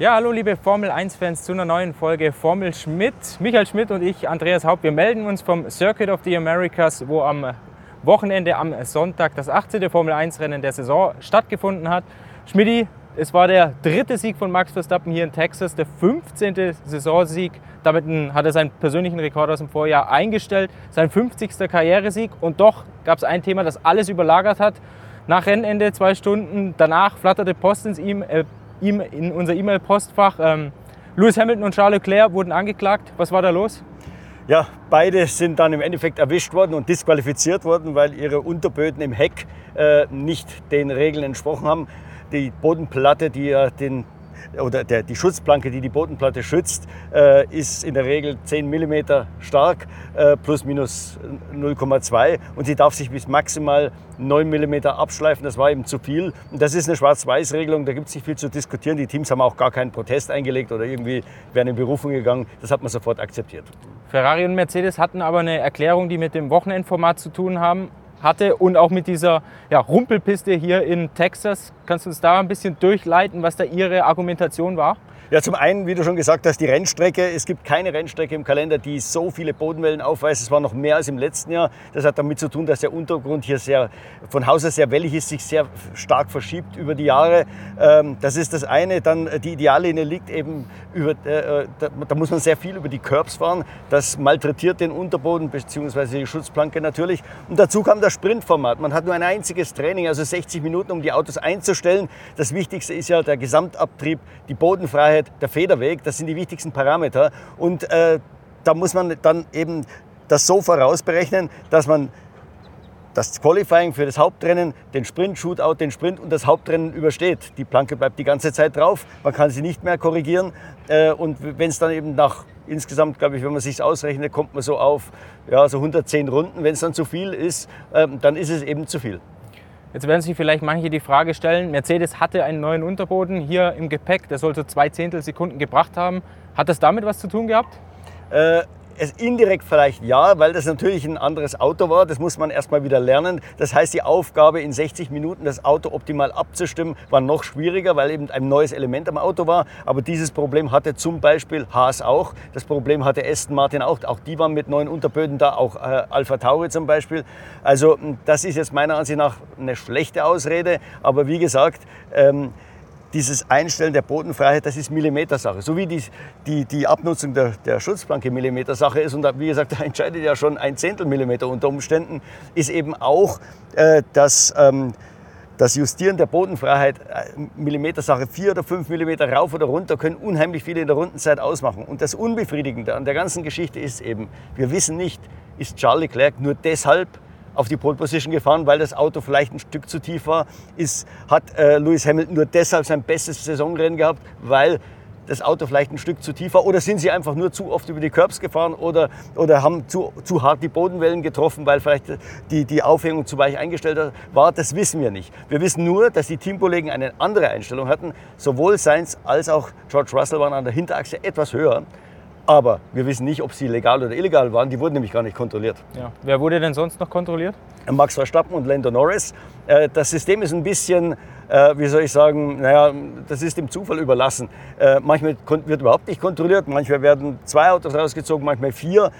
Ja, hallo liebe Formel 1-Fans zu einer neuen Folge Formel Schmidt. Michael Schmidt und ich, Andreas Haupt, wir melden uns vom Circuit of the Americas, wo am Wochenende am Sonntag das 18. Formel 1-Rennen der Saison stattgefunden hat. Schmidti, es war der dritte Sieg von Max Verstappen hier in Texas, der 15. Saisonsieg. Damit hat er seinen persönlichen Rekord aus dem Vorjahr eingestellt, sein 50. Karrieresieg. Und doch gab es ein Thema, das alles überlagert hat. Nach Rennende, zwei Stunden danach, flatterte Post ins ihm, äh, ihm in unser E-Mail-Postfach. Ähm, Lewis Hamilton und Charles Leclerc wurden angeklagt. Was war da los? Ja, beide sind dann im Endeffekt erwischt worden und disqualifiziert worden, weil ihre Unterböden im Heck äh, nicht den Regeln entsprochen haben. Die Bodenplatte, die ja den oder der, die Schutzplanke, die die Bodenplatte schützt, äh, ist in der Regel 10 mm stark, äh, plus minus 0,2 und sie darf sich bis maximal 9 mm abschleifen. Das war eben zu viel. Und das ist eine Schwarz-Weiß-Regelung, da gibt es nicht viel zu diskutieren. Die Teams haben auch gar keinen Protest eingelegt oder irgendwie wären in Berufung gegangen. Das hat man sofort akzeptiert. Ferrari und Mercedes hatten aber eine Erklärung, die mit dem Wochenendformat zu tun haben hatte und auch mit dieser ja, Rumpelpiste hier in Texas. Kannst du uns da ein bisschen durchleiten, was da Ihre Argumentation war? Ja, zum einen, wie du schon gesagt hast, die Rennstrecke. Es gibt keine Rennstrecke im Kalender, die so viele Bodenwellen aufweist. Es war noch mehr als im letzten Jahr. Das hat damit zu tun, dass der Untergrund hier sehr, von Haus aus sehr wellig ist, sich sehr stark verschiebt über die Jahre. Ähm, das ist das eine. Dann äh, die Ideallinie liegt eben über, äh, äh, da muss man sehr viel über die Curbs fahren. Das malträtiert den Unterboden bzw. die Schutzplanke natürlich. Und dazu kam das Sprintformat. Man hat nur ein einziges Training, also 60 Minuten, um die Autos einzustellen. Das Wichtigste ist ja der Gesamtabtrieb, die Bodenfreiheit Geschwindigkeit, der Federweg, das sind die wichtigsten Parameter. Und äh, da muss man dann eben das so vorausberechnen, dass man das Qualifying für das Hauptrennen, den Sprint, Shootout, den Sprint und das Hauptrennen übersteht. Die Planke bleibt die ganze Zeit drauf, man kann sie nicht mehr korrigieren. Äh, und wenn es dann eben nach insgesamt, glaube ich, wenn man sich ausrechnet, kommt man so auf ja, so 110 Runden. Wenn es dann zu viel ist, ähm, dann ist es eben zu viel. Jetzt werden sich vielleicht manche die Frage stellen, Mercedes hatte einen neuen Unterboden hier im Gepäck, der soll so zwei Zehntelsekunden gebracht haben. Hat das damit was zu tun gehabt? Äh, es indirekt vielleicht ja, weil das natürlich ein anderes Auto war. Das muss man erstmal wieder lernen. Das heißt, die Aufgabe in 60 Minuten das Auto optimal abzustimmen war noch schwieriger, weil eben ein neues Element am Auto war. Aber dieses Problem hatte zum Beispiel Haas auch. Das Problem hatte Aston Martin auch. Auch die waren mit neuen Unterböden da, auch äh, Alpha Tauri zum Beispiel. Also das ist jetzt meiner Ansicht nach eine schlechte Ausrede. Aber wie gesagt, ähm, dieses Einstellen der Bodenfreiheit, das ist Millimetersache. So wie die, die, die Abnutzung der, der Schutzplanke Millimetersache ist und da, wie gesagt, da entscheidet ja schon ein Zehntel Millimeter unter Umständen, ist eben auch äh, das, ähm, das Justieren der Bodenfreiheit äh, Millimetersache. Vier oder fünf Millimeter rauf oder runter können unheimlich viel in der Rundenzeit ausmachen. Und das Unbefriedigende an der ganzen Geschichte ist eben, wir wissen nicht, ist Charles Leclerc nur deshalb auf die Pole Position gefahren, weil das Auto vielleicht ein Stück zu tief war. Ist, hat äh, Lewis Hamilton nur deshalb sein bestes Saisonrennen gehabt, weil das Auto vielleicht ein Stück zu tief war? Oder sind sie einfach nur zu oft über die Curbs gefahren oder, oder haben zu, zu hart die Bodenwellen getroffen, weil vielleicht die, die Aufhängung zu weich eingestellt war? Das wissen wir nicht. Wir wissen nur, dass die Teamkollegen eine andere Einstellung hatten. Sowohl Sainz als auch George Russell waren an der Hinterachse etwas höher. Aber wir wissen nicht, ob sie legal oder illegal waren. Die wurden nämlich gar nicht kontrolliert. Ja. Wer wurde denn sonst noch kontrolliert? Max Verstappen und Lando Norris. Äh, das System ist ein bisschen, äh, wie soll ich sagen, naja, das ist dem Zufall überlassen. Äh, manchmal wird überhaupt nicht kontrolliert, manchmal werden zwei Autos rausgezogen, manchmal vier.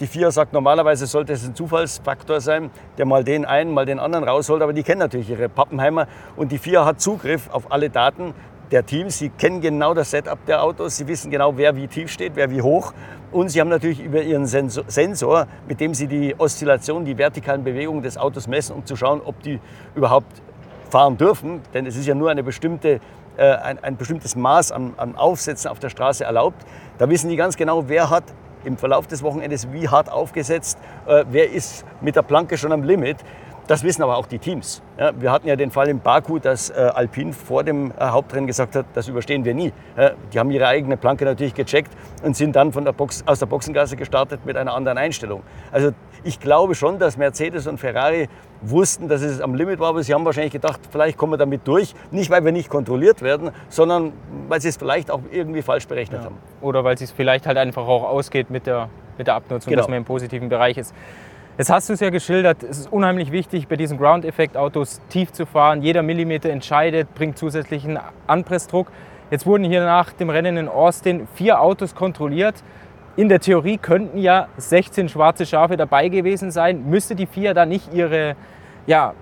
Die vier sagt, normalerweise sollte es ein Zufallsfaktor sein, der mal den einen, mal den anderen rausholt, aber die kennen natürlich ihre Pappenheimer und die vier hat Zugriff auf alle Daten der Teams. Sie kennen genau das Setup der Autos, sie wissen genau, wer wie tief steht, wer wie hoch. Und sie haben natürlich über ihren Sensor, mit dem sie die Oszillation, die vertikalen Bewegungen des Autos messen, um zu schauen, ob die überhaupt fahren dürfen. Denn es ist ja nur eine bestimmte, äh, ein, ein, bestimmtes Maß an, an Aufsätzen auf der Straße erlaubt. Da wissen die ganz genau, wer hat im Verlauf des Wochenendes wie hart aufgesetzt, äh, wer ist mit der Planke schon am Limit. Das wissen aber auch die Teams. Ja, wir hatten ja den Fall in Baku, dass äh, Alpine vor dem äh, Hauptrennen gesagt hat, das überstehen wir nie. Ja, die haben ihre eigene Planke natürlich gecheckt und sind dann von der Box, aus der Boxengasse gestartet mit einer anderen Einstellung. Also ich glaube schon, dass Mercedes und Ferrari wussten, dass es am Limit war, aber sie haben wahrscheinlich gedacht, vielleicht kommen wir damit durch. Nicht, weil wir nicht kontrolliert werden, sondern weil sie es vielleicht auch irgendwie falsch berechnet ja. haben. Oder weil es vielleicht halt einfach auch ausgeht mit der, mit der Abnutzung, genau. dass man im positiven Bereich ist. Jetzt hast du es ja geschildert, es ist unheimlich wichtig, bei diesen Ground-Effekt-Autos tief zu fahren. Jeder Millimeter entscheidet, bringt zusätzlichen Anpressdruck. Jetzt wurden hier nach dem Rennen in Austin vier Autos kontrolliert. In der Theorie könnten ja 16 schwarze Schafe dabei gewesen sein. Müsste die FIA da nicht ihre ja,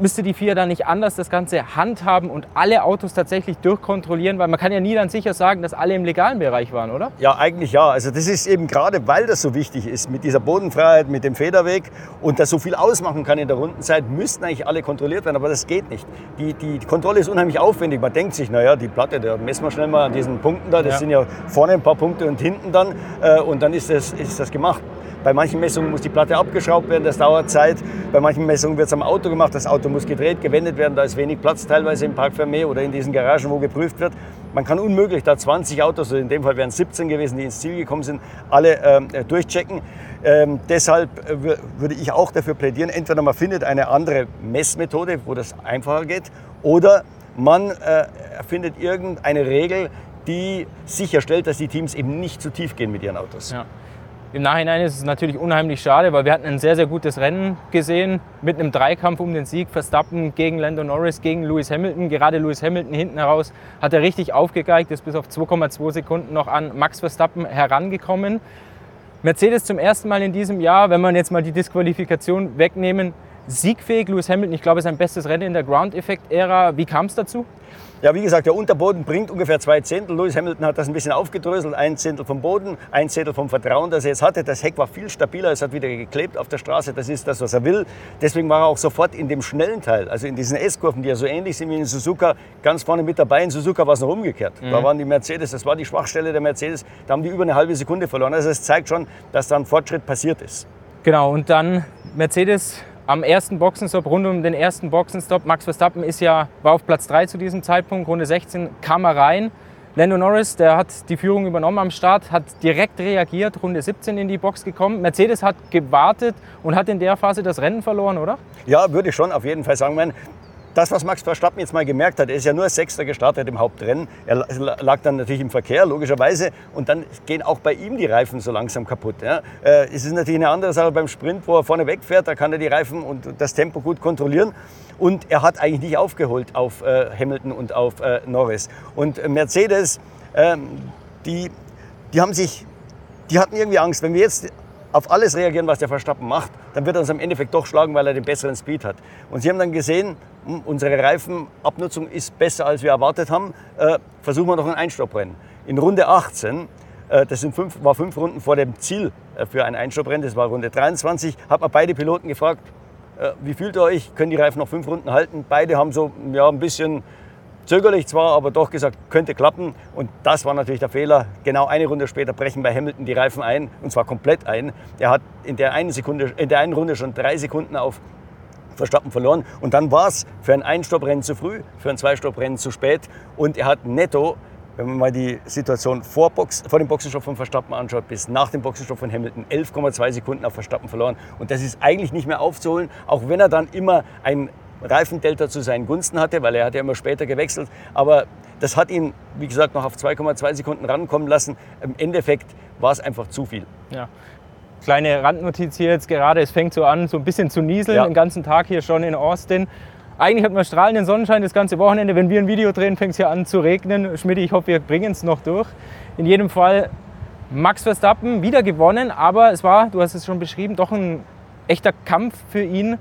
müsste die FIA dann nicht anders das Ganze handhaben und alle Autos tatsächlich durchkontrollieren? Weil man kann ja nie dann sicher sagen, dass alle im legalen Bereich waren, oder? Ja, eigentlich ja. Also das ist eben gerade, weil das so wichtig ist, mit dieser Bodenfreiheit, mit dem Federweg und das so viel ausmachen kann in der Rundenzeit, müssten eigentlich alle kontrolliert werden, aber das geht nicht. Die, die, die Kontrolle ist unheimlich aufwendig. Man denkt sich, naja, die Platte, da messen wir schnell mal an diesen Punkten da, das ja. sind ja vorne ein paar Punkte und hinten dann äh, und dann ist das, ist das gemacht. Bei manchen Messungen muss die Platte abgeschraubt werden, das dauert Zeit. Bei manchen Messungen wird es am Auto gemacht, das Auto muss gedreht, gewendet werden, da ist wenig Platz teilweise im Park Fermé oder in diesen Garagen, wo geprüft wird. Man kann unmöglich da 20 Autos, also in dem Fall wären es 17 gewesen, die ins Ziel gekommen sind, alle äh, durchchecken. Ähm, deshalb äh, würde ich auch dafür plädieren, entweder man findet eine andere Messmethode, wo das einfacher geht, oder man äh, findet irgendeine Regel, die sicherstellt, dass die Teams eben nicht zu tief gehen mit ihren Autos. Ja. Im Nachhinein ist es natürlich unheimlich schade, weil wir hatten ein sehr, sehr gutes Rennen gesehen mit einem Dreikampf um den Sieg. Verstappen gegen Lando Norris, gegen Lewis Hamilton. Gerade Lewis Hamilton hinten heraus hat er richtig aufgegeigt, ist bis auf 2,2 Sekunden noch an Max Verstappen herangekommen. Mercedes zum ersten Mal in diesem Jahr, wenn man jetzt mal die Disqualifikation wegnehmen, siegfähig. Lewis Hamilton, ich glaube, sein bestes Rennen in der Ground-Effekt-Ära. Wie kam es dazu? Ja, wie gesagt, der Unterboden bringt ungefähr zwei Zehntel. Lewis Hamilton hat das ein bisschen aufgedröselt. Ein Zehntel vom Boden, ein Zehntel vom Vertrauen, das er jetzt hatte. Das Heck war viel stabiler, es hat wieder geklebt auf der Straße. Das ist das, was er will. Deswegen war er auch sofort in dem schnellen Teil, also in diesen S-Kurven, die ja so ähnlich sind wie in Suzuka, ganz vorne mit dabei. In Suzuka war es noch umgekehrt. Mhm. Da waren die Mercedes, das war die Schwachstelle der Mercedes. Da haben die über eine halbe Sekunde verloren. Also es zeigt schon, dass da ein Fortschritt passiert ist. Genau, und dann Mercedes am ersten Boxenstopp, rund um den ersten Boxenstopp. Max Verstappen ist ja, war auf Platz 3 zu diesem Zeitpunkt, Runde 16 kam er rein. Lando Norris, der hat die Führung übernommen am Start, hat direkt reagiert, Runde 17 in die Box gekommen. Mercedes hat gewartet und hat in der Phase das Rennen verloren, oder? Ja, würde ich schon auf jeden Fall sagen das, was Max Verstappen jetzt mal gemerkt hat, er ist ja nur Sechster gestartet im Hauptrennen. Er lag dann natürlich im Verkehr, logischerweise. Und dann gehen auch bei ihm die Reifen so langsam kaputt. Ja. Äh, es ist natürlich eine andere Sache beim Sprint, wo er vorne wegfährt. Da kann er die Reifen und das Tempo gut kontrollieren. Und er hat eigentlich nicht aufgeholt auf äh, Hamilton und auf äh, Norris. Und Mercedes, ähm, die, die haben sich, die hatten irgendwie Angst. Wenn wir jetzt auf alles reagieren, was der Verstappen macht, dann wird er uns im Endeffekt doch schlagen, weil er den besseren Speed hat. Und sie haben dann gesehen, hm, unsere Reifenabnutzung ist besser, als wir erwartet haben, äh, versuchen wir noch ein Einstopprennen. In Runde 18, äh, das sind fünf, war fünf Runden vor dem Ziel äh, für ein Einstopprennen, das war Runde 23, hat man beide Piloten gefragt, äh, wie fühlt ihr euch, können die Reifen noch fünf Runden halten? Beide haben so ja, ein bisschen Zögerlich zwar, aber doch gesagt, könnte klappen. Und das war natürlich der Fehler. Genau eine Runde später brechen bei Hamilton die Reifen ein, und zwar komplett ein. Er hat in der einen, Sekunde, in der einen Runde schon drei Sekunden auf Verstappen verloren. Und dann war es für ein Einstopprennen zu früh, für ein Zweistopprennen zu spät. Und er hat netto, wenn man mal die Situation vor, Box, vor dem Boxenstopp von Verstappen anschaut, bis nach dem Boxenstopp von Hamilton 11,2 Sekunden auf Verstappen verloren. Und das ist eigentlich nicht mehr aufzuholen, auch wenn er dann immer ein Reifendelta zu seinen Gunsten hatte, weil er hat ja immer später gewechselt. Aber das hat ihn, wie gesagt, noch auf 2,2 Sekunden rankommen lassen. Im Endeffekt war es einfach zu viel. Ja. Kleine Randnotiz hier jetzt gerade, es fängt so an, so ein bisschen zu nieseln, ja. den ganzen Tag hier schon in Austin. Eigentlich hat man strahlenden Sonnenschein das ganze Wochenende. Wenn wir ein Video drehen, fängt es hier an zu regnen. Schmidt, ich hoffe, wir bringen es noch durch. In jedem Fall Max Verstappen wieder gewonnen, aber es war, du hast es schon beschrieben, doch ein echter Kampf für ihn.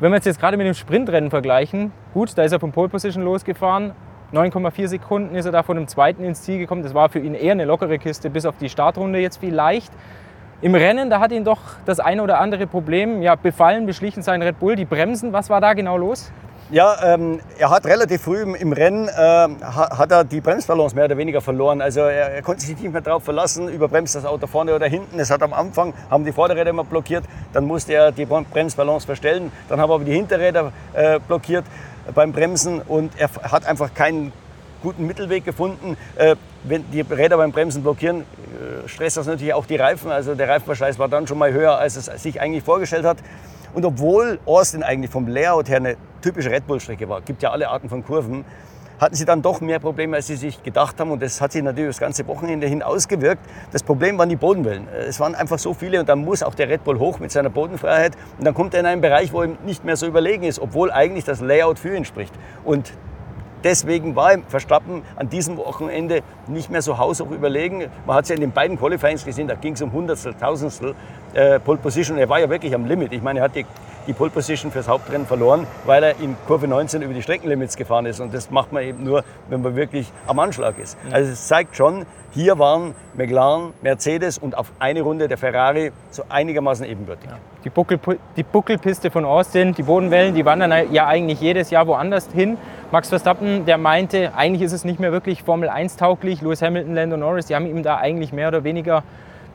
Wenn wir es jetzt gerade mit dem Sprintrennen vergleichen, gut, da ist er von Pole Position losgefahren. 9,4 Sekunden ist er da von dem zweiten ins Ziel gekommen. Das war für ihn eher eine lockere Kiste, bis auf die Startrunde jetzt vielleicht. Im Rennen, da hat ihn doch das eine oder andere Problem ja, befallen, beschlichen sein Red Bull, die Bremsen. Was war da genau los? Ja, ähm, er hat relativ früh im, Rennen äh, hat er die Bremsbalance mehr oder weniger verloren. Also er, er, konnte sich nicht mehr darauf verlassen, überbremst das Auto vorne oder hinten. Es hat am Anfang haben die Vorderräder immer blockiert, dann musste er die Bremsbalance verstellen. Dann haben aber die Hinterräder äh, blockiert beim Bremsen und er hat einfach keinen guten Mittelweg gefunden. Äh, wenn die Räder beim Bremsen blockieren, äh, stresst das natürlich auch die Reifen. Also der Reifenverschleiß war dann schon mal höher, als es sich eigentlich vorgestellt hat. Und obwohl Austin eigentlich vom Layout her eine typische Red Bull-Strecke war, gibt ja alle Arten von Kurven, hatten sie dann doch mehr Probleme, als sie sich gedacht haben. Und das hat sich natürlich das ganze Wochenende hin ausgewirkt. Das Problem waren die Bodenwellen. Es waren einfach so viele und dann muss auch der Red Bull hoch mit seiner Bodenfreiheit. Und dann kommt er in einen Bereich, wo ihm nicht mehr so überlegen ist, obwohl eigentlich das Layout für ihn spricht. Und deswegen war Verstappen an diesem Wochenende nicht mehr so haushoch überlegen. Man hat es ja in den beiden Qualifyings gesehen, da ging es um Hundertstel, Tausendstel äh, Pole Position. Er war ja wirklich am Limit. Ich meine, er hat die, die Pole Position fürs Hauptrennen verloren, weil er in Kurve 19 über die Streckenlimits gefahren ist. Und das macht man eben nur, wenn man wirklich am Anschlag ist. Also es zeigt schon, hier waren McLaren, Mercedes und auf eine Runde der Ferrari so einigermaßen ebenbürtig. Ja. Die, Buckel, die Buckelpiste von Austin, die Bodenwellen, die wandern ja eigentlich jedes Jahr woanders hin. Max Verstappen, der meinte, eigentlich ist es nicht mehr wirklich Formel 1 tauglich. Lewis Hamilton, Lando Norris, die haben ihm da eigentlich mehr oder weniger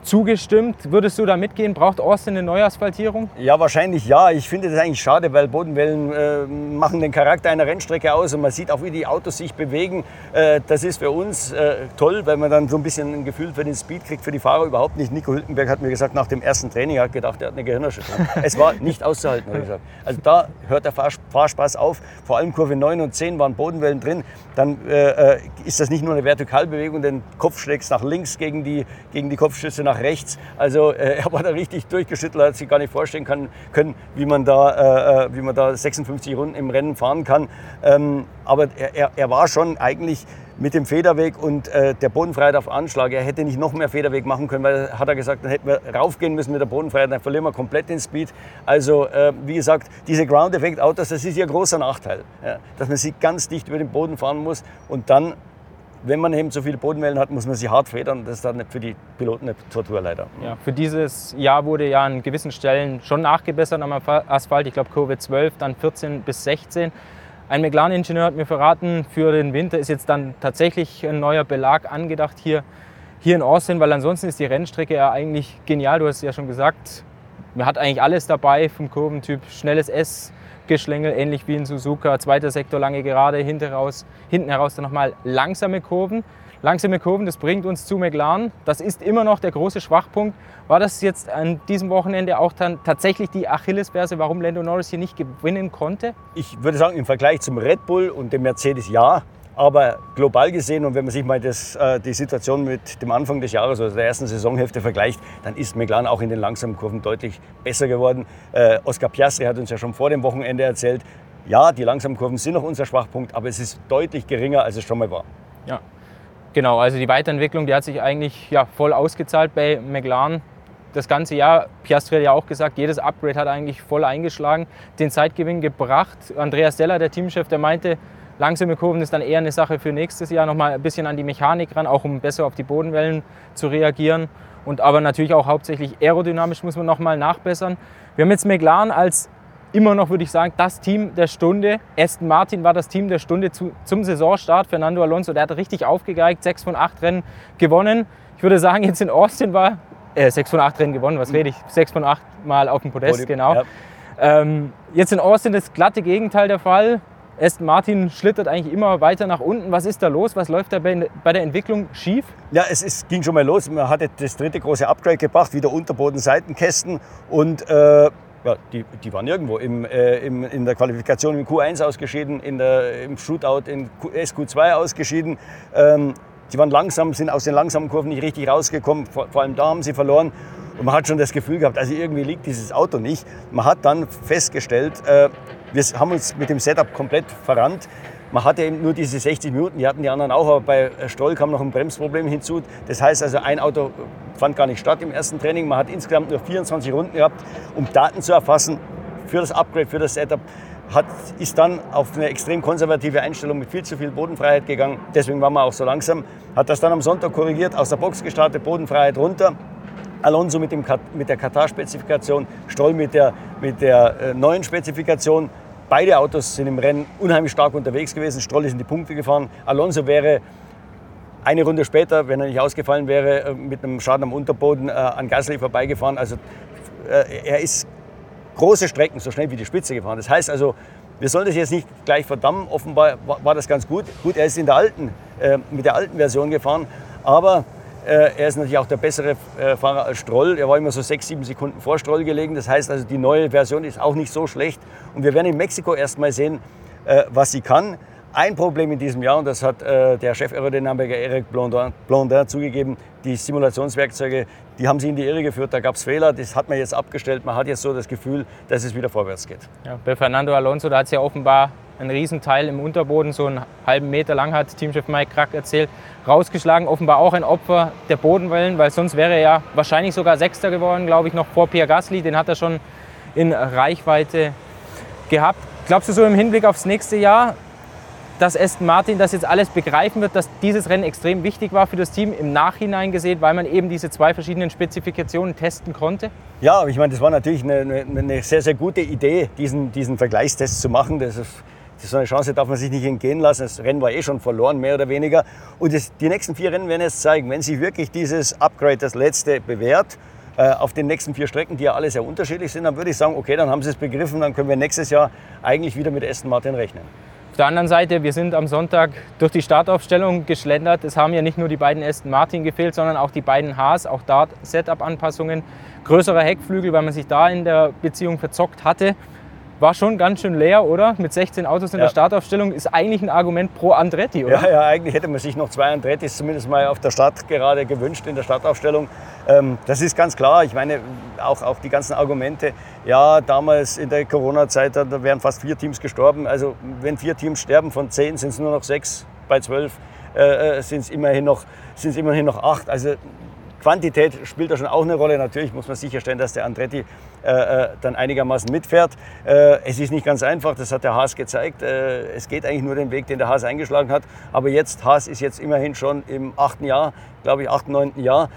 zugestimmt. Würdest du da mitgehen? Braucht Austin eine Neuasphaltierung? Ja, wahrscheinlich ja. Ich finde das eigentlich schade, weil Bodenwellen äh, machen den Charakter einer Rennstrecke aus und man sieht auch, wie die Autos sich bewegen. Äh, das ist für uns äh, toll, weil man dann so ein bisschen ein Gefühl für den Speed kriegt, für die Fahrer überhaupt nicht. Nico Hülkenberg hat mir gesagt, nach dem ersten Training, er hat gedacht, er hat eine Gehirnerschütterung. es war nicht auszuhalten, habe ich gesagt. Also da hört der Fahrspaß auf. Vor allem Kurve 9 und 10 waren Bodenwellen drin. Dann äh, äh, ist das nicht nur eine Vertikalbewegung, den Kopf schlägst nach links gegen die, gegen die Kopfschüsse nach nach rechts. Also äh, er war da richtig durchgeschüttelt, hat sich gar nicht vorstellen kann, können, wie man, da, äh, äh wie man da 56 Runden im Rennen fahren kann. Ähm, aber er, er war schon eigentlich mit dem Federweg und äh, der Bodenfreiheit auf Anschlag. Er hätte nicht noch mehr Federweg machen können, weil hat er gesagt, dann hätten wir raufgehen müssen mit der Bodenfreiheit, dann verlieren wir komplett den Speed. Also äh, wie gesagt, diese Ground Effect Autos, das ist ihr großer Nachteil, ja, dass man sie ganz dicht über den Boden fahren muss und dann wenn man eben so viele Bodenwellen hat, muss man sie hart federn. Das ist dann für die Piloten eine Tortur leider. Ja, für dieses Jahr wurde ja an gewissen Stellen schon nachgebessert am Asphalt. Ich glaube Kurve 12, dann 14 bis 16. Ein McLaren-Ingenieur hat mir verraten, für den Winter ist jetzt dann tatsächlich ein neuer Belag angedacht hier, hier in Austin, weil ansonsten ist die Rennstrecke ja eigentlich genial. Du hast es ja schon gesagt, man hat eigentlich alles dabei vom Kurventyp, schnelles S, Geschlängel, ähnlich wie in Suzuka. Zweiter Sektor lange Gerade, hinten, raus, hinten heraus dann nochmal langsame Kurven. Langsame Kurven, das bringt uns zu McLaren. Das ist immer noch der große Schwachpunkt. War das jetzt an diesem Wochenende auch dann tatsächlich die Achillesferse, warum Lando Norris hier nicht gewinnen konnte? Ich würde sagen, im Vergleich zum Red Bull und dem Mercedes ja. Aber global gesehen und wenn man sich mal das, äh, die Situation mit dem Anfang des Jahres, also der ersten Saisonhälfte vergleicht, dann ist McLaren auch in den langsamen Kurven deutlich besser geworden. Äh, Oscar Piastri hat uns ja schon vor dem Wochenende erzählt, ja, die langsamen Kurven sind noch unser Schwachpunkt, aber es ist deutlich geringer, als es schon mal war. Ja, genau. Also die Weiterentwicklung, die hat sich eigentlich ja, voll ausgezahlt bei McLaren. Das ganze Jahr, Piastri hat ja auch gesagt, jedes Upgrade hat eigentlich voll eingeschlagen, den Zeitgewinn gebracht. Andreas Deller, der Teamchef, der meinte, Langsame Kurven ist dann eher eine Sache für nächstes Jahr, nochmal ein bisschen an die Mechanik ran, auch um besser auf die Bodenwellen zu reagieren. Und aber natürlich auch hauptsächlich aerodynamisch muss man nochmal nachbessern. Wir haben jetzt McLaren als immer noch, würde ich sagen, das Team der Stunde. Aston Martin war das Team der Stunde zu, zum Saisonstart. Fernando Alonso, der hat richtig aufgegeigt, sechs von acht Rennen gewonnen. Ich würde sagen, jetzt in Austin war äh, sechs von acht Rennen gewonnen, was rede ich? Sechs von acht Mal auf dem Podest, Podium, genau. Ja. Ähm, jetzt in Austin das glatte Gegenteil der Fall. Aston Martin schlittert eigentlich immer weiter nach unten. Was ist da los? Was läuft da bei, der Entwicklung schief? Ja, es ist, ging schon mal los. Man hatte das dritte große Upgrade gebracht, wieder Unterboden-Seitenkästen. Und äh, ja, die, die waren irgendwo im, äh, im, in der Qualifikation im Q1 ausgeschieden, in der, im Shootout in SQ2 ausgeschieden. Ähm, sie waren langsam, sind aus den langsamen Kurven nicht richtig rausgekommen. Vor, vor allem da haben sie verloren. Und man hat schon das Gefühl gehabt, also irgendwie liegt dieses Auto nicht. Man hat dann festgestellt, äh, wir haben uns mit dem Setup komplett verrannt. Man hatte eben nur diese 60 Minuten, die hatten die anderen auch, aber bei Stoll kam noch ein Bremsproblem hinzu. Das heißt also, ein Auto fand gar nicht statt im ersten Training. Man hat insgesamt nur 24 Runden gehabt, um Daten zu erfassen für das Upgrade, für das Setup. Hat, ist dann auf eine extrem konservative Einstellung mit viel zu viel Bodenfreiheit gegangen. Deswegen waren wir auch so langsam. Hat das dann am Sonntag korrigiert, aus der Box gestartet, Bodenfreiheit runter. Alonso mit, dem, mit der Katar-Spezifikation, Stroll mit der, mit der äh, neuen Spezifikation. Beide Autos sind im Rennen unheimlich stark unterwegs gewesen. Stroll ist in die Punkte gefahren. Alonso wäre eine Runde später, wenn er nicht ausgefallen wäre, äh, mit einem Schaden am Unterboden äh, an Gasly vorbeigefahren. Also er ist große Strecken so schnell wie die Spitze gefahren. Das heißt also, wir sollen das jetzt nicht gleich verdammen. Offenbar war das ganz gut. Gut, er ist in der alten, mit der alten Version gefahren, aber äh, er ist natürlich auch der bessere äh, Fahrer als Stroll. Er war immer so sechs, sieben Sekunden vor Stroll gelegen. Das heißt also, die neue Version ist auch nicht so schlecht. Und wir werden in Mexiko erst mal sehen, äh, was sie kann. Ein Problem in diesem Jahr, und das hat der Chef Aerodynamiker Eric Blondin, Blondin zugegeben, die Simulationswerkzeuge, die haben sie in die Irre geführt, da gab es Fehler, das hat man jetzt abgestellt. Man hat jetzt so das Gefühl, dass es wieder vorwärts geht. Ja, bei Fernando Alonso, da hat es ja offenbar ein Riesenteil im Unterboden, so einen halben Meter lang, hat Teamchef Mike Krack erzählt, rausgeschlagen. Offenbar auch ein Opfer der Bodenwellen, weil sonst wäre er ja wahrscheinlich sogar Sechster geworden, glaube ich, noch vor Pierre Gasly. Den hat er schon in Reichweite gehabt. Glaubst du so im Hinblick aufs nächste Jahr, dass Aston Martin das jetzt alles begreifen wird, dass dieses Rennen extrem wichtig war für das Team im Nachhinein gesehen, weil man eben diese zwei verschiedenen Spezifikationen testen konnte? Ja, ich meine, das war natürlich eine, eine sehr, sehr gute Idee, diesen, diesen Vergleichstest zu machen. Das ist, so eine Chance darf man sich nicht entgehen lassen. Das Rennen war eh schon verloren, mehr oder weniger. Und das, die nächsten vier Rennen werden jetzt zeigen, wenn sich wirklich dieses Upgrade, das letzte, bewährt, äh, auf den nächsten vier Strecken, die ja alle sehr unterschiedlich sind, dann würde ich sagen, okay, dann haben sie es begriffen, dann können wir nächstes Jahr eigentlich wieder mit Aston Martin rechnen. Auf der anderen Seite, wir sind am Sonntag durch die Startaufstellung geschlendert. Es haben ja nicht nur die beiden Aston Martin gefehlt, sondern auch die beiden Haas, auch dort Setup-Anpassungen. Größerer Heckflügel, weil man sich da in der Beziehung verzockt hatte war schon ganz schön leer, oder? Mit 16 Autos in ja. der Startaufstellung ist eigentlich ein Argument pro Andretti, oder? Ja, ja, eigentlich hätte man sich noch zwei Andrettis zumindest mal auf der Start gerade gewünscht in der Startaufstellung. Ähm, das ist ganz klar. Ich meine, auch, auch die ganzen Argumente, ja, damals in der Corona-Zeit, da wären fast vier Teams gestorben. Also wenn vier Teams sterben von zehn, sind es nur noch sechs, bei zwölf äh, äh sind es immerhin, noch, immerhin noch acht. Also Quantität spielt da schon auch eine Rolle. Natürlich muss man sicherstellen, dass der Andretti äh, äh, dann einigermaßen mitfährt. Äh, es ist nicht ganz einfach, das hat der Haas gezeigt. Äh, es geht eigentlich nur den Weg, den der Haas eingeschlagen hat. Aber jetzt, Haas ist jetzt immerhin schon im achten Jahr, glaube ich, achten, neunten Jahr.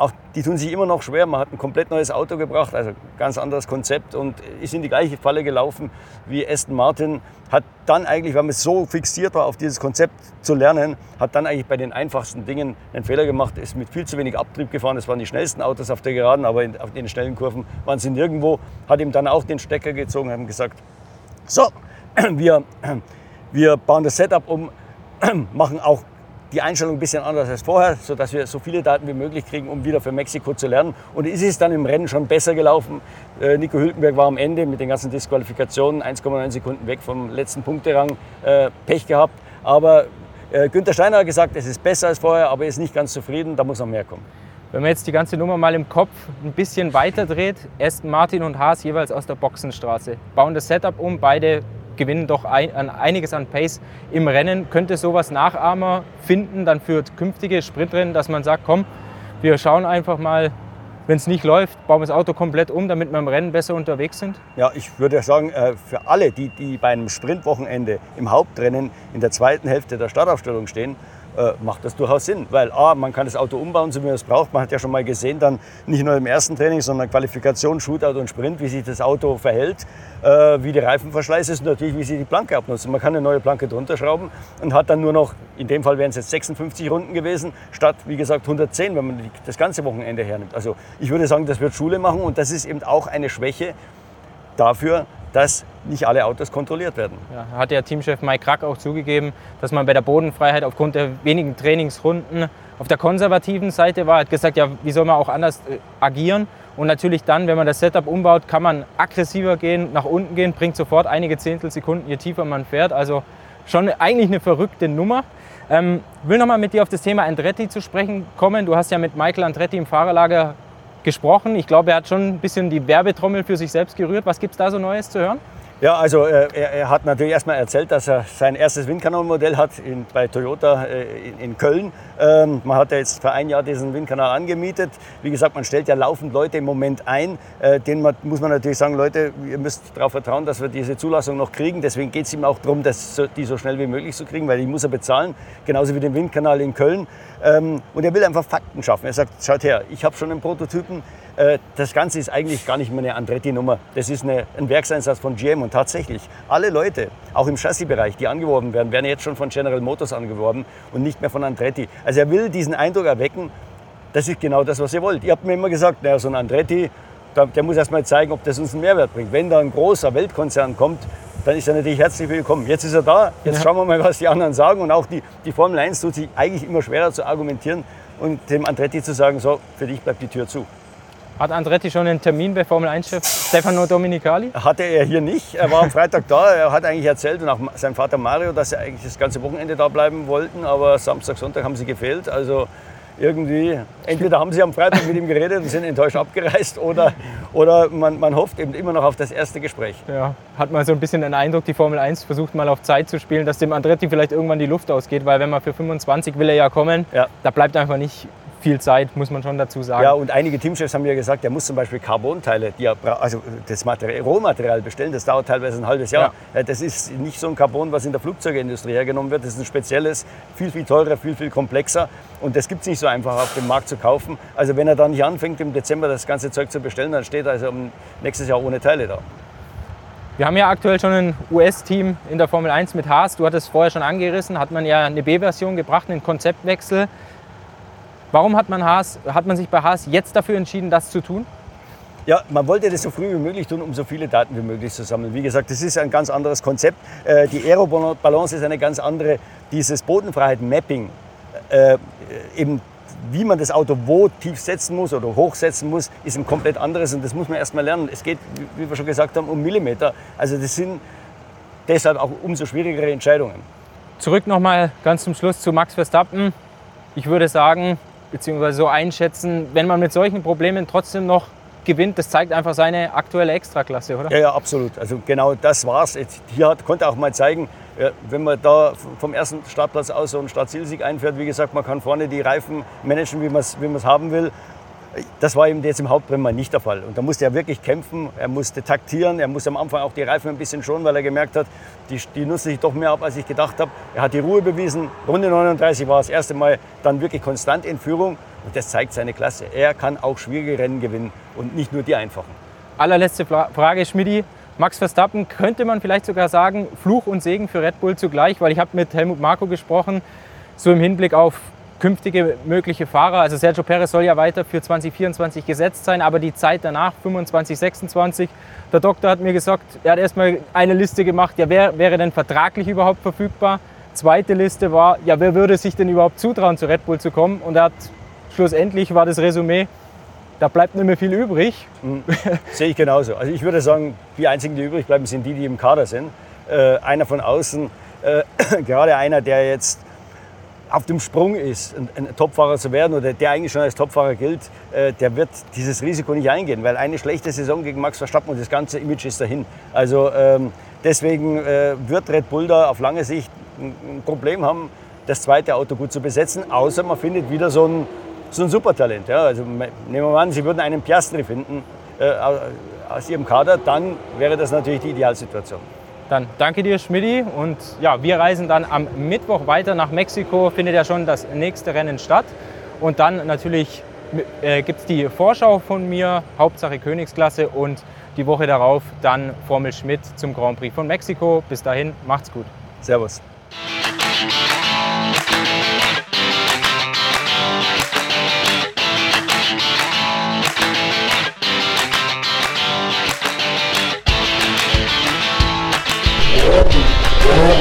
Auch die tun sich immer noch schwer. Man hat ein komplett neues Auto gebracht, also ganz anderes Konzept und ist in die gleiche Falle gelaufen wie Aston Martin. Hat dann eigentlich, weil man so fixiert war auf dieses Konzept zu lernen, hat dann eigentlich bei den einfachsten Dingen einen Fehler gemacht, ist mit viel zu wenig Abtrieb gefahren. Das waren die schnellsten Autos auf der Geraden, aber in, auf den schnellen Kurven waren sie nirgendwo. Hat ihm dann auch den Stecker gezogen, haben gesagt, so, wir, wir bauen das Setup um, machen auch die Einstellung ein bisschen anders als vorher, sodass wir so viele Daten wie möglich kriegen, um wieder für Mexiko zu lernen. Und ist es dann im Rennen schon besser gelaufen. Äh, Nico Hülkenberg war am Ende mit den ganzen Disqualifikationen 1,9 Sekunden weg vom letzten Punkterang, äh, Pech gehabt. Aber äh, Günther Steiner hat gesagt, es ist besser als vorher, aber er ist nicht ganz zufrieden, da muss noch mehr kommen. Wenn man jetzt die ganze Nummer mal im Kopf ein bisschen weiter dreht, Aston Martin und Haas jeweils aus der Boxenstraße, bauen das Setup um, beide gewinnen doch ein, einiges an Pace im Rennen. Könnte sowas Nachahmer finden dann für künftige Sprintrennen, dass man sagt, komm, wir schauen einfach mal, wenn es nicht läuft, bauen wir das Auto komplett um, damit wir im Rennen besser unterwegs sind? Ja, ich würde sagen, äh, für alle, die, die bei einem Sprintwochenende im Hauptrennen in der zweiten Hälfte der Startaufstellung stehen, äh, macht das durchaus Sinn. Weil A, man kann das Auto umbauen, so wie man es braucht. Man hat ja schon mal gesehen, dann nicht nur im ersten Training, sondern Qualifikation, Shootout und Sprint, wie sich das Auto verhält, äh, wie die Reifenverschleiß ist und natürlich, wie sie die Planke abnutzt. Man kann eine neue Planke drunter schrauben und hat dann nur noch, in dem Fall wären es jetzt 56 Runden gewesen, statt, wie gesagt, 110, wenn man das ganze Wochenende hernimmt. Also ich würde sagen, das wird Schule machen und das ist eben auch eine Schwäche dafür, dass nicht alle Autos kontrolliert werden. Ja, hat der Teamchef Mike Krack auch zugegeben, dass man bei der Bodenfreiheit aufgrund der wenigen Trainingsrunden auf der konservativen Seite war. Er hat gesagt, ja, wie soll man auch anders äh, agieren? Und natürlich dann, wenn man das Setup umbaut, kann man aggressiver gehen, nach unten gehen, bringt sofort einige Zehntelsekunden, je tiefer man fährt. Also schon eigentlich eine verrückte Nummer. Ähm, will nochmal mit dir auf das Thema Andretti zu sprechen kommen. Du hast ja mit Michael Andretti im Fahrerlager gesprochen. Ich glaube, er hat schon ein bisschen die Werbetrommel für sich selbst gerührt. Was gibt es da so Neues zu hören? Ja, also äh, er, er, hat natürlich erstmal erzählt, dass er sein erstes Windkanalmodell hat in, bei Toyota äh, in, in, Köln. Ähm, man hat ja jetzt für ein Jahr diesen Windkanal angemietet. Wie gesagt, man stellt ja laufend Leute im Moment ein. Äh, denen man, muss man natürlich sagen, Leute, ihr müsst darauf vertrauen, dass wir diese Zulassung noch kriegen. Deswegen geht es ihm auch darum, das, die so schnell wie möglich zu kriegen, weil die muss er bezahlen. Genauso wie den Windkanal in Köln. Ähm, und er will einfach Fakten schaffen. Er sagt, schaut her, ich habe schon einen Prototypen. Äh, das Ganze ist eigentlich gar nicht mehr eine Andretti-Nummer. Das ist eine, ein Werkseinsatz von GM. Und tatsächlich, alle Leute, auch im Chassisbereich, die angeworben werden, werden jetzt schon von General Motors angeworben und nicht mehr von Andretti. Also er will diesen Eindruck erwecken, das ist genau das, was ihr wollt. Ihr habt mir immer gesagt, naja, so ein Andretti, der muss erst mal zeigen, ob das uns einen Mehrwert bringt. Wenn da ein großer Weltkonzern kommt, dann ist er natürlich herzlich willkommen. Jetzt ist er da, jetzt ja. schauen wir mal, was die anderen sagen. Und auch die, die Formel 1 tut sich eigentlich immer schwerer zu argumentieren und dem Andretti zu sagen, so, für dich bleibt die Tür zu. Hat Andretti schon einen Termin bei Formel 1-Chef Stefano Dominicali? Hatte er hier nicht. Er war am Freitag da. Er hat eigentlich erzählt und auch sein Vater Mario, dass sie eigentlich das ganze Wochenende da bleiben wollten. Aber Samstag, Sonntag haben sie gefehlt. Also irgendwie, entweder haben sie am Freitag mit ihm geredet und sind enttäuscht abgereist oder, oder man, man hofft eben immer noch auf das erste Gespräch. Ja, hat man so ein bisschen den Eindruck, die Formel 1 versucht mal auf Zeit zu spielen, dass dem Andretti vielleicht irgendwann die Luft ausgeht, weil wenn man für 25 will er ja kommen, Ja. da bleibt einfach nicht viel Zeit, muss man schon dazu sagen. Ja, und einige Teamchefs haben ja gesagt, er muss zum Beispiel Carbonteile, die er, also das Material, Rohmaterial bestellen, das dauert teilweise ein halbes Jahr. Ja, Das ist nicht so ein Carbon, was in der Flugzeugindustrie hergenommen wird. Das ist ein spezielles, viel, viel teurer, viel, viel komplexer. Und das gibt es nicht so einfach auf dem Markt zu kaufen. Also wenn er dann nicht anfängt, im Dezember das ganze Zeug zu bestellen, dann steht er also nächstes Jahr ohne Teile da. Wir haben ja aktuell schon ein US-Team in der Formel 1 mit Haas. Du hattest es vorher schon angerissen, hat man ja eine B-Version gebracht, einen Konzeptwechsel. Warum hat man, Haas, hat man sich bei Haas jetzt dafür entschieden, das zu tun? Ja, man wollte das so früh wie möglich tun, um so viele Daten wie möglich zu sammeln. Wie gesagt, das ist ein ganz anderes Konzept. Äh, Die Aerobalance ist eine ganz andere. Dieses Bodenfreiheit-Mapping, äh, eben wie man das Auto wo tief setzen muss oder hochsetzen muss, ist ein komplett anderes und das muss man erst mal lernen. Es geht, wie wir schon gesagt haben, um Millimeter. Also das sind deshalb auch umso schwierigere Entscheidungen. Zurück nochmal ganz zum Schluss zu Max Verstappen. Ich würde sagen, beziehungsweise so einschätzen, wenn man mit solchen Problemen trotzdem noch gewinnt, das zeigt einfach seine aktuelle Extraklasse, oder? Ja, ja, absolut. Also genau das war's. Jetzt, hier hat, konnte auch mal zeigen, ja, wenn man da vom ersten Startplatz aus so einen Start-Ziel-Sieg einfährt, wie gesagt, man kann vorne die Reifen managen, wie man es wie haben will. Das war eben jetzt im Hauptrennen mal nicht der Fall. Und da musste er wirklich kämpfen, er musste taktieren, er musste am Anfang auch die Reifen ein bisschen schonen, weil er gemerkt hat, die, die nutzen sich doch mehr ab, als ich gedacht habe. Er hat die Ruhe bewiesen. Runde 39 war das erste Mal dann wirklich konstant in Führung. Und das zeigt seine Klasse. Er kann auch schwierige Rennen gewinnen und nicht nur die einfachen. Allerletzte Fra- Frage, Schmidi. Max Verstappen könnte man vielleicht sogar sagen, Fluch und Segen für Red Bull zugleich, weil ich habe mit Helmut Marko gesprochen, so im Hinblick auf künftige mögliche Fahrer. Also Sergio Perez soll ja weiter für 2024 gesetzt sein, aber die Zeit danach, 25, 26, der Doktor hat mir gesagt, er hat erstmal eine Liste gemacht, ja, wer wäre denn vertraglich überhaupt verfügbar? Zweite Liste war, ja, wer würde sich denn überhaupt zutrauen, zu Red Bull zu kommen? Und er hat schlussendlich war das Resümee, da bleibt nicht mehr viel übrig. Sehe ich genauso. Also ich würde sagen, die einzigen, die übrig bleiben, sind die, die im Kader sind. Äh, einer von außen, äh, gerade einer, der jetzt auf dem Sprung ist, ein, ein Topfahrer zu werden oder der eigentlich schon als Topfahrer gilt, äh, der wird dieses Risiko nicht eingehen, weil eine schlechte Saison gegen Max Verstappen und das ganze Image ist dahin. Also ähm, deswegen äh, wird Red Bull da auf lange Sicht ein, ein Problem haben, das zweite Auto gut zu besetzen, außer man findet wieder so ein, so ein Supertalent. Ja? Also me- nehmen wir mal an, Sie würden einen Piastri finden äh, aus Ihrem Kader, dann wäre das natürlich die Idealsituation. Dann danke dir, Schmidti. Und ja, wir reisen dann am Mittwoch weiter nach Mexiko. Findet ja schon das nächste Rennen statt. Und dann natürlich äh, gibt es die Vorschau von mir, Hauptsache Königsklasse. Und die Woche darauf dann Formel Schmidt zum Grand Prix von Mexiko. Bis dahin, macht's gut. Servus. Yeah.